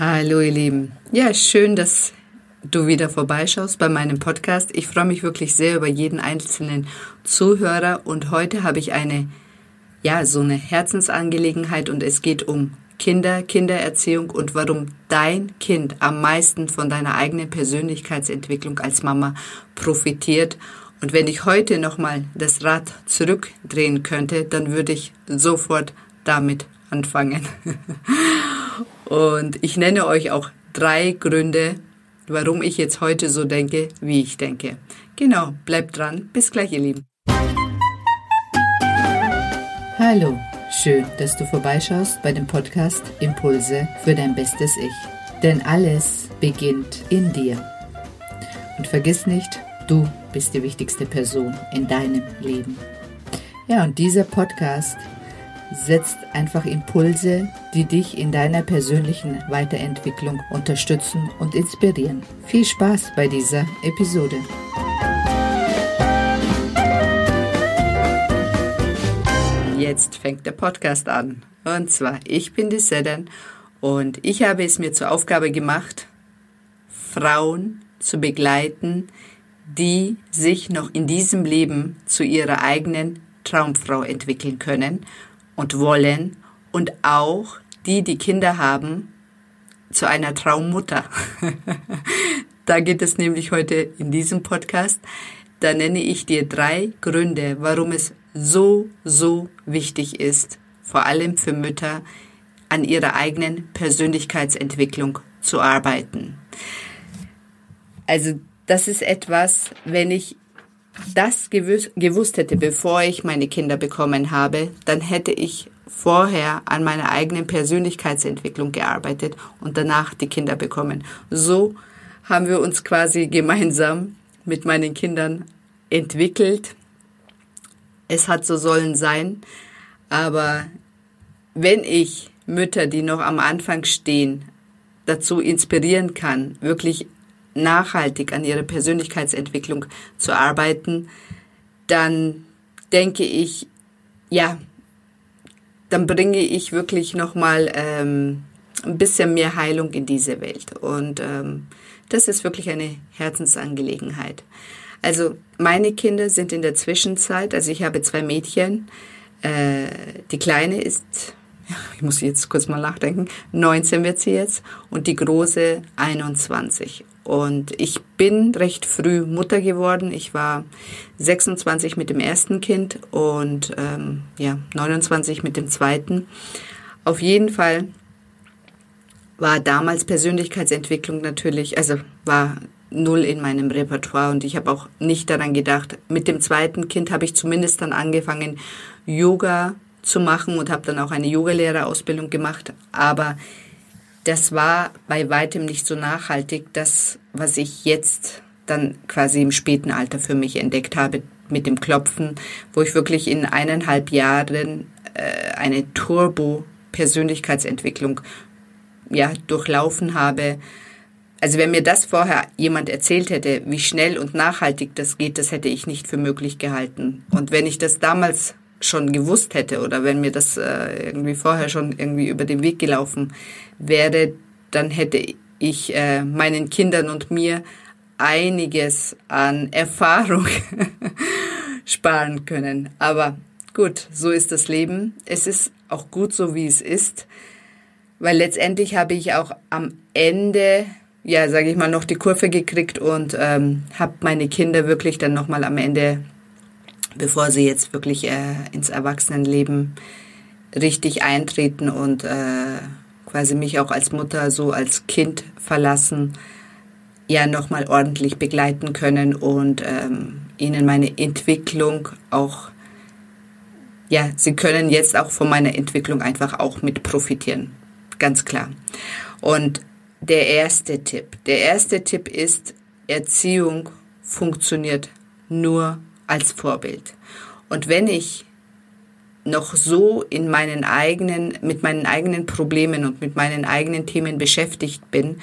Hallo ihr Lieben. Ja, schön, dass du wieder vorbeischaust bei meinem Podcast. Ich freue mich wirklich sehr über jeden einzelnen Zuhörer und heute habe ich eine, ja, so eine Herzensangelegenheit und es geht um Kinder, Kindererziehung und warum dein Kind am meisten von deiner eigenen Persönlichkeitsentwicklung als Mama profitiert. Und wenn ich heute nochmal das Rad zurückdrehen könnte, dann würde ich sofort damit anfangen. Und ich nenne euch auch drei Gründe, warum ich jetzt heute so denke, wie ich denke. Genau, bleibt dran. Bis gleich, ihr Lieben. Hallo, schön, dass du vorbeischaust bei dem Podcast Impulse für dein bestes Ich. Denn alles beginnt in dir. Und vergiss nicht, du bist die wichtigste Person in deinem Leben. Ja, und dieser Podcast setzt einfach Impulse, die dich in deiner persönlichen Weiterentwicklung unterstützen und inspirieren. Viel Spaß bei dieser Episode. Jetzt fängt der Podcast an. Und zwar, ich bin die Sedan und ich habe es mir zur Aufgabe gemacht, Frauen zu begleiten, die sich noch in diesem Leben zu ihrer eigenen Traumfrau entwickeln können und wollen und auch die, die Kinder haben, zu einer Traummutter. da geht es nämlich heute in diesem Podcast. Da nenne ich dir drei Gründe, warum es so, so wichtig ist, vor allem für Mütter, an ihrer eigenen Persönlichkeitsentwicklung zu arbeiten. Also das ist etwas, wenn ich das gewusst hätte, bevor ich meine Kinder bekommen habe, dann hätte ich vorher an meiner eigenen Persönlichkeitsentwicklung gearbeitet und danach die Kinder bekommen. So haben wir uns quasi gemeinsam mit meinen Kindern entwickelt. Es hat so sollen sein, aber wenn ich Mütter, die noch am Anfang stehen, dazu inspirieren kann, wirklich nachhaltig an ihrer Persönlichkeitsentwicklung zu arbeiten, dann denke ich, ja, dann bringe ich wirklich nochmal ähm, ein bisschen mehr Heilung in diese Welt. Und ähm, das ist wirklich eine Herzensangelegenheit. Also meine Kinder sind in der Zwischenzeit, also ich habe zwei Mädchen. Äh, die kleine ist, ich muss jetzt kurz mal nachdenken, 19 wird sie jetzt und die große 21. Und ich bin recht früh Mutter geworden. Ich war 26 mit dem ersten Kind und ähm, ja 29 mit dem zweiten. Auf jeden Fall war damals Persönlichkeitsentwicklung natürlich, also war null in meinem Repertoire und ich habe auch nicht daran gedacht. Mit dem zweiten Kind habe ich zumindest dann angefangen, Yoga zu machen und habe dann auch eine Yogalehrerausbildung gemacht. Aber das war bei weitem nicht so nachhaltig, das, was ich jetzt dann quasi im späten Alter für mich entdeckt habe mit dem Klopfen, wo ich wirklich in eineinhalb Jahren äh, eine Turbo-Persönlichkeitsentwicklung ja, durchlaufen habe. Also wenn mir das vorher jemand erzählt hätte, wie schnell und nachhaltig das geht, das hätte ich nicht für möglich gehalten. Und wenn ich das damals schon gewusst hätte oder wenn mir das äh, irgendwie vorher schon irgendwie über den Weg gelaufen wäre, dann hätte ich äh, meinen Kindern und mir einiges an Erfahrung sparen können. Aber gut, so ist das Leben. Es ist auch gut so, wie es ist, weil letztendlich habe ich auch am Ende, ja, sage ich mal, noch die Kurve gekriegt und ähm, habe meine Kinder wirklich dann nochmal am Ende bevor sie jetzt wirklich äh, ins Erwachsenenleben richtig eintreten und äh, quasi mich auch als Mutter so als Kind verlassen, ja nochmal ordentlich begleiten können und ähm, ihnen meine Entwicklung auch, ja, sie können jetzt auch von meiner Entwicklung einfach auch mit profitieren. Ganz klar. Und der erste Tipp, der erste Tipp ist, Erziehung funktioniert nur als Vorbild. Und wenn ich noch so in meinen eigenen, mit meinen eigenen Problemen und mit meinen eigenen Themen beschäftigt bin,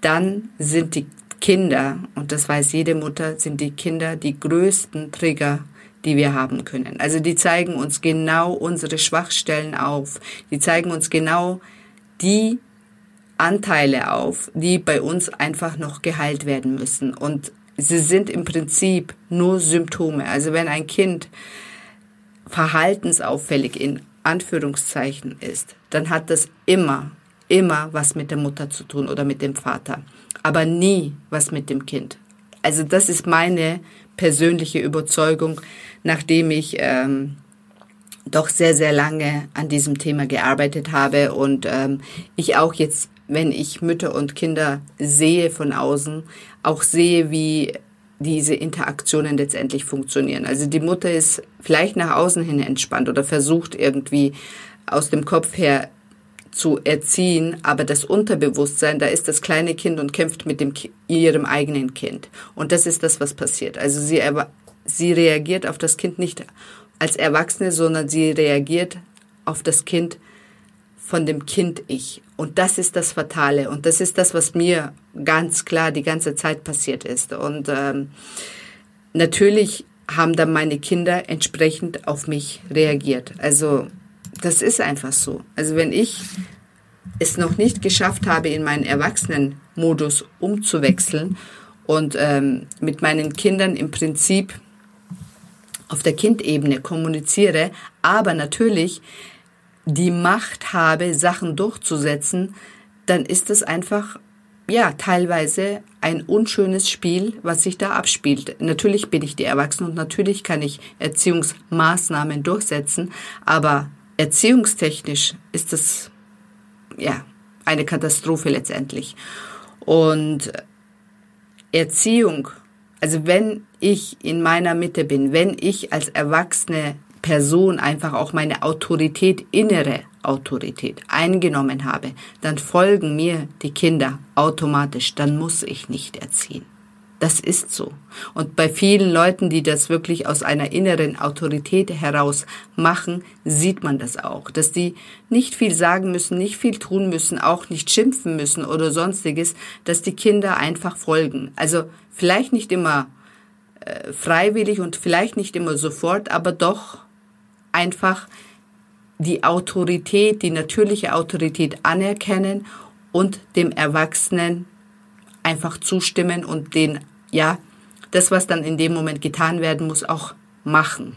dann sind die Kinder, und das weiß jede Mutter, sind die Kinder die größten Trigger, die wir haben können. Also die zeigen uns genau unsere Schwachstellen auf. Die zeigen uns genau die Anteile auf, die bei uns einfach noch geheilt werden müssen. Und sie sind im Prinzip nur Symptome. Also wenn ein Kind verhaltensauffällig in Anführungszeichen ist, dann hat das immer, immer was mit der Mutter zu tun oder mit dem Vater, aber nie was mit dem Kind. Also das ist meine persönliche Überzeugung, nachdem ich ähm, doch sehr, sehr lange an diesem Thema gearbeitet habe und ähm, ich auch jetzt, wenn ich Mütter und Kinder sehe von außen, auch sehe, wie diese Interaktionen letztendlich funktionieren. Also die Mutter ist vielleicht nach außen hin entspannt oder versucht irgendwie aus dem Kopf her zu erziehen, aber das Unterbewusstsein, da ist das kleine Kind und kämpft mit dem, ihrem eigenen Kind. Und das ist das, was passiert. Also sie, sie reagiert auf das Kind nicht als Erwachsene, sondern sie reagiert auf das Kind von dem Kind-Ich. Und das ist das Fatale. Und das ist das, was mir ganz klar die ganze Zeit passiert ist. Und ähm, natürlich haben dann meine Kinder entsprechend auf mich reagiert. Also das ist einfach so. Also wenn ich es noch nicht geschafft habe, in meinen Erwachsenenmodus umzuwechseln und ähm, mit meinen Kindern im Prinzip auf der Kindebene kommuniziere, aber natürlich die Macht habe, Sachen durchzusetzen, dann ist es einfach ja, teilweise ein unschönes Spiel, was sich da abspielt. Natürlich bin ich die Erwachsene und natürlich kann ich Erziehungsmaßnahmen durchsetzen, aber erziehungstechnisch ist das ja eine Katastrophe letztendlich. Und Erziehung, also wenn ich in meiner Mitte bin, wenn ich als erwachsene Person einfach auch meine Autorität, innere Autorität eingenommen habe, dann folgen mir die Kinder automatisch, dann muss ich nicht erziehen. Das ist so. Und bei vielen Leuten, die das wirklich aus einer inneren Autorität heraus machen, sieht man das auch, dass die nicht viel sagen müssen, nicht viel tun müssen, auch nicht schimpfen müssen oder sonstiges, dass die Kinder einfach folgen. Also vielleicht nicht immer äh, freiwillig und vielleicht nicht immer sofort, aber doch einfach die Autorität, die natürliche Autorität anerkennen und dem Erwachsenen einfach zustimmen und den ja, das, was dann in dem Moment getan werden muss, auch machen.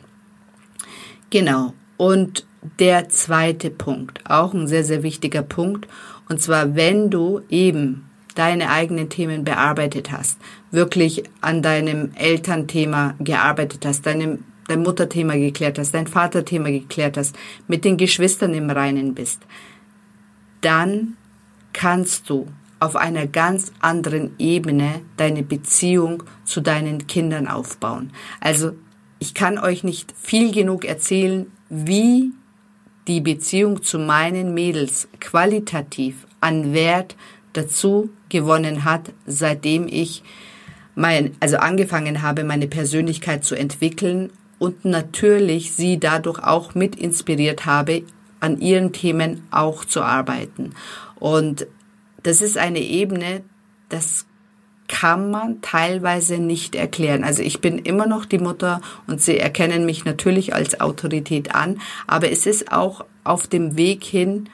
Genau. Und der zweite Punkt, auch ein sehr, sehr wichtiger Punkt, und zwar, wenn du eben deine eigenen Themen bearbeitet hast, wirklich an deinem Elternthema gearbeitet hast, deinem dein Mutterthema geklärt hast, dein Vaterthema geklärt hast, mit den Geschwistern im Reinen bist, dann kannst du auf einer ganz anderen Ebene deine Beziehung zu deinen Kindern aufbauen. Also ich kann euch nicht viel genug erzählen, wie die Beziehung zu meinen Mädels qualitativ an Wert dazu gewonnen hat, seitdem ich mein, also angefangen habe, meine Persönlichkeit zu entwickeln und natürlich sie dadurch auch mit inspiriert habe, an ihren Themen auch zu arbeiten. Und das ist eine Ebene, das kann man teilweise nicht erklären. Also ich bin immer noch die Mutter und sie erkennen mich natürlich als Autorität an, aber es ist auch auf dem Weg hin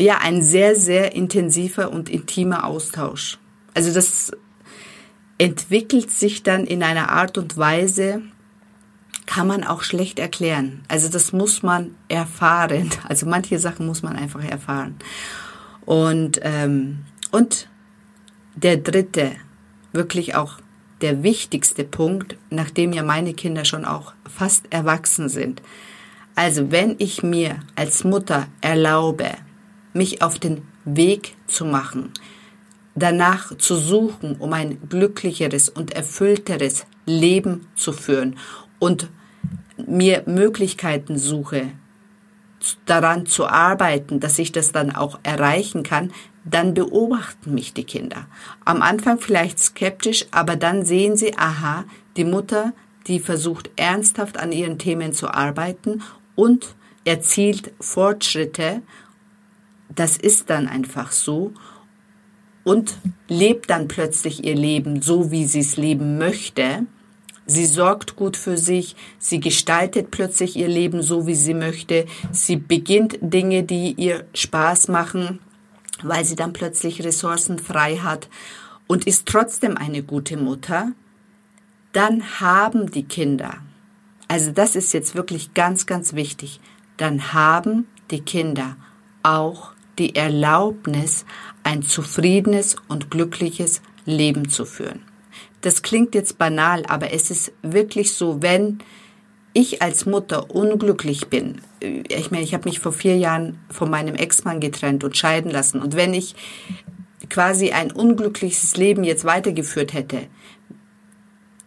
ja ein sehr sehr intensiver und intimer Austausch. Also das entwickelt sich dann in einer Art und Weise, kann man auch schlecht erklären. Also das muss man erfahren. Also manche Sachen muss man einfach erfahren. Und, ähm, und der dritte, wirklich auch der wichtigste Punkt, nachdem ja meine Kinder schon auch fast erwachsen sind. Also wenn ich mir als Mutter erlaube, mich auf den Weg zu machen, danach zu suchen, um ein glücklicheres und erfüllteres Leben zu führen und mir Möglichkeiten suche, daran zu arbeiten, dass ich das dann auch erreichen kann, dann beobachten mich die Kinder. Am Anfang vielleicht skeptisch, aber dann sehen sie, aha, die Mutter, die versucht ernsthaft an ihren Themen zu arbeiten und erzielt Fortschritte. Das ist dann einfach so und lebt dann plötzlich ihr Leben so, wie sie es leben möchte Sie sorgt gut für sich, sie gestaltet plötzlich ihr Leben so, wie sie möchte, sie beginnt Dinge, die ihr Spaß machen, weil sie dann plötzlich Ressourcen frei hat und ist trotzdem eine gute Mutter, dann haben die Kinder, also das ist jetzt wirklich ganz, ganz wichtig, dann haben die Kinder auch die Erlaubnis, ein zufriedenes und glückliches Leben zu führen. Das klingt jetzt banal, aber es ist wirklich so, wenn ich als Mutter unglücklich bin, ich meine, ich habe mich vor vier Jahren von meinem Ex-Mann getrennt und scheiden lassen. Und wenn ich quasi ein unglückliches Leben jetzt weitergeführt hätte,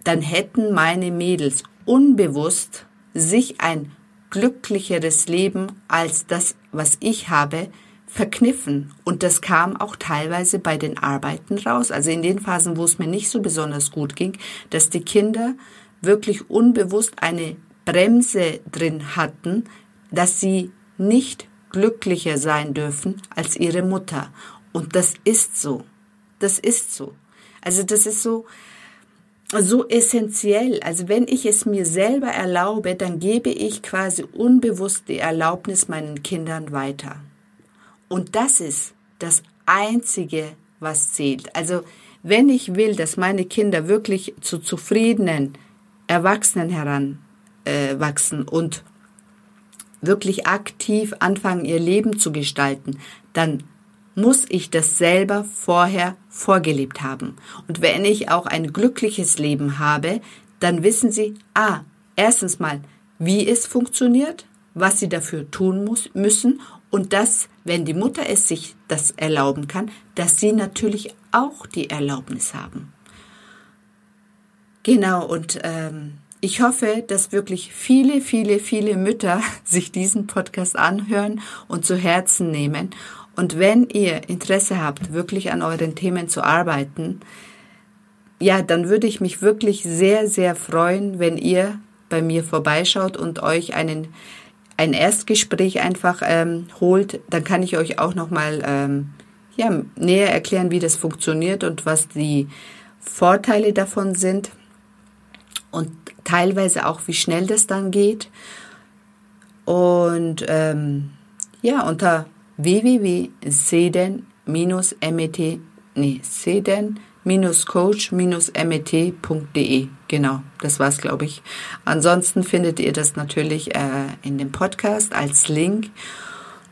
dann hätten meine Mädels unbewusst sich ein glücklicheres Leben als das, was ich habe, verkniffen. Und das kam auch teilweise bei den Arbeiten raus. Also in den Phasen, wo es mir nicht so besonders gut ging, dass die Kinder wirklich unbewusst eine Bremse drin hatten, dass sie nicht glücklicher sein dürfen als ihre Mutter. Und das ist so. Das ist so. Also das ist so, so essentiell. Also wenn ich es mir selber erlaube, dann gebe ich quasi unbewusst die Erlaubnis meinen Kindern weiter. Und das ist das Einzige, was zählt. Also wenn ich will, dass meine Kinder wirklich zu zufriedenen Erwachsenen heranwachsen äh, und wirklich aktiv anfangen, ihr Leben zu gestalten, dann muss ich das selber vorher vorgelebt haben. Und wenn ich auch ein glückliches Leben habe, dann wissen Sie, ah, erstens mal, wie es funktioniert, was Sie dafür tun muss, müssen und dass, wenn die Mutter es sich das erlauben kann, dass Sie natürlich auch die Erlaubnis haben. Genau, und ähm, ich hoffe, dass wirklich viele, viele, viele Mütter sich diesen Podcast anhören und zu Herzen nehmen und wenn ihr Interesse habt, wirklich an euren Themen zu arbeiten, ja, dann würde ich mich wirklich sehr, sehr freuen, wenn ihr bei mir vorbeischaut und euch einen ein Erstgespräch einfach ähm, holt. Dann kann ich euch auch noch mal ähm, ja näher erklären, wie das funktioniert und was die Vorteile davon sind und teilweise auch, wie schnell das dann geht. Und ähm, ja, unter www.seden-met, nee, seden-coach-met.de. Genau, das war's, glaube ich. Ansonsten findet ihr das natürlich äh, in dem Podcast als Link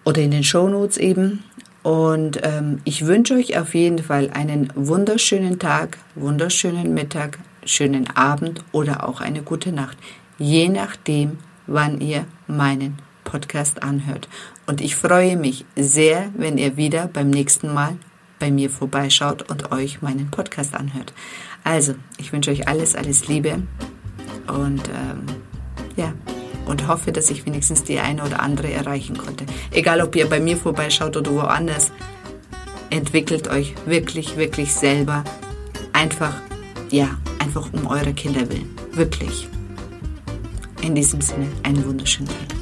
oder in den Shownotes eben. Und ähm, ich wünsche euch auf jeden Fall einen wunderschönen Tag, wunderschönen Mittag, schönen Abend oder auch eine gute Nacht, je nachdem, wann ihr meinen Podcast anhört. Und ich freue mich sehr, wenn ihr wieder beim nächsten Mal bei mir vorbeischaut und euch meinen Podcast anhört. Also, ich wünsche euch alles, alles Liebe und ähm, ja, und hoffe, dass ich wenigstens die eine oder andere erreichen konnte. Egal, ob ihr bei mir vorbeischaut oder woanders, entwickelt euch wirklich, wirklich selber. Einfach, ja, einfach um eure Kinder willen. Wirklich. In diesem Sinne, einen wunderschönen Tag.